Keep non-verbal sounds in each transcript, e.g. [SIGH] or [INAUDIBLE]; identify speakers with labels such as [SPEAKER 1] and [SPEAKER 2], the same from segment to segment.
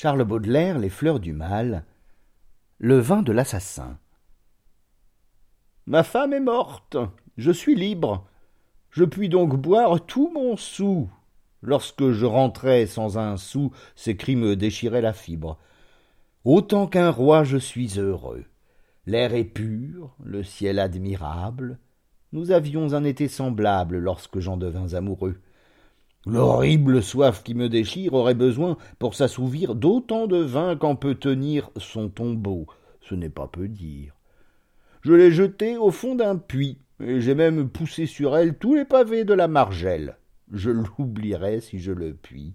[SPEAKER 1] Charles Baudelaire, Les fleurs du mal. Le vin de l'assassin. Ma femme est morte. Je suis libre. Je puis donc boire tout mon sou. Lorsque je rentrais sans un sou, ces cris me déchiraient la fibre. Autant qu'un roi, je suis heureux. L'air est pur, le ciel admirable. Nous avions un été semblable lorsque j'en devins amoureux. L'horrible soif qui me déchire aurait besoin, pour s'assouvir, d'autant de vin qu'en peut tenir son tombeau. Ce n'est pas peu dire. Je l'ai jetée au fond d'un puits, et j'ai même poussé sur elle tous les pavés de la margelle. Je l'oublierai si je le puis.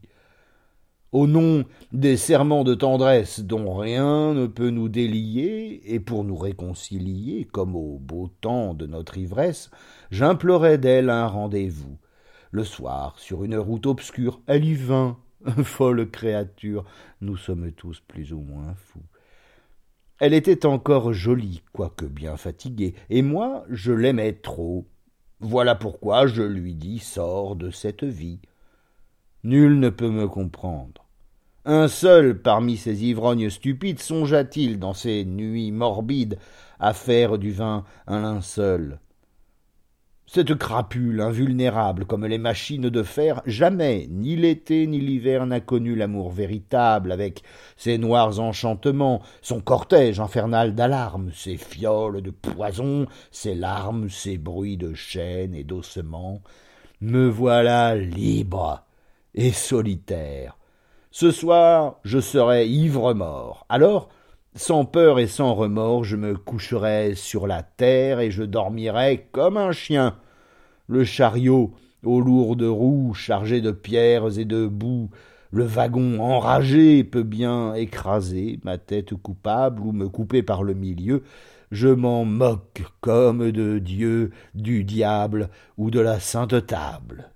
[SPEAKER 1] Au nom des serments de tendresse dont rien ne peut nous délier, et pour nous réconcilier, comme au beau temps de notre ivresse, j'implorai d'elle un rendez-vous. Le soir, sur une route obscure, elle y vint. [LAUGHS] Folle créature, nous sommes tous plus ou moins fous. Elle était encore jolie, quoique bien fatiguée, et moi je l'aimais trop. Voilà pourquoi je lui dis Sors de cette vie. Nul ne peut me comprendre. Un seul parmi ces ivrognes stupides songea-t-il, dans ces nuits morbides, à faire du vin un linceul cette crapule invulnérable comme les machines de fer, jamais, ni l'été ni l'hiver n'a connu l'amour véritable, avec ses noirs enchantements, son cortège infernal d'alarmes, ses fioles de poison, ses larmes, ses bruits de chaînes et d'ossements. Me voilà libre et solitaire. Ce soir, je serai ivre-mort. Alors, sans peur et sans remords, je me coucherai sur la terre et je dormirai comme un chien. Le chariot, aux lourdes roues chargées de pierres et de boue, le wagon enragé peut bien écraser ma tête coupable ou me couper par le milieu. Je m'en moque comme de Dieu, du diable ou de la sainte table.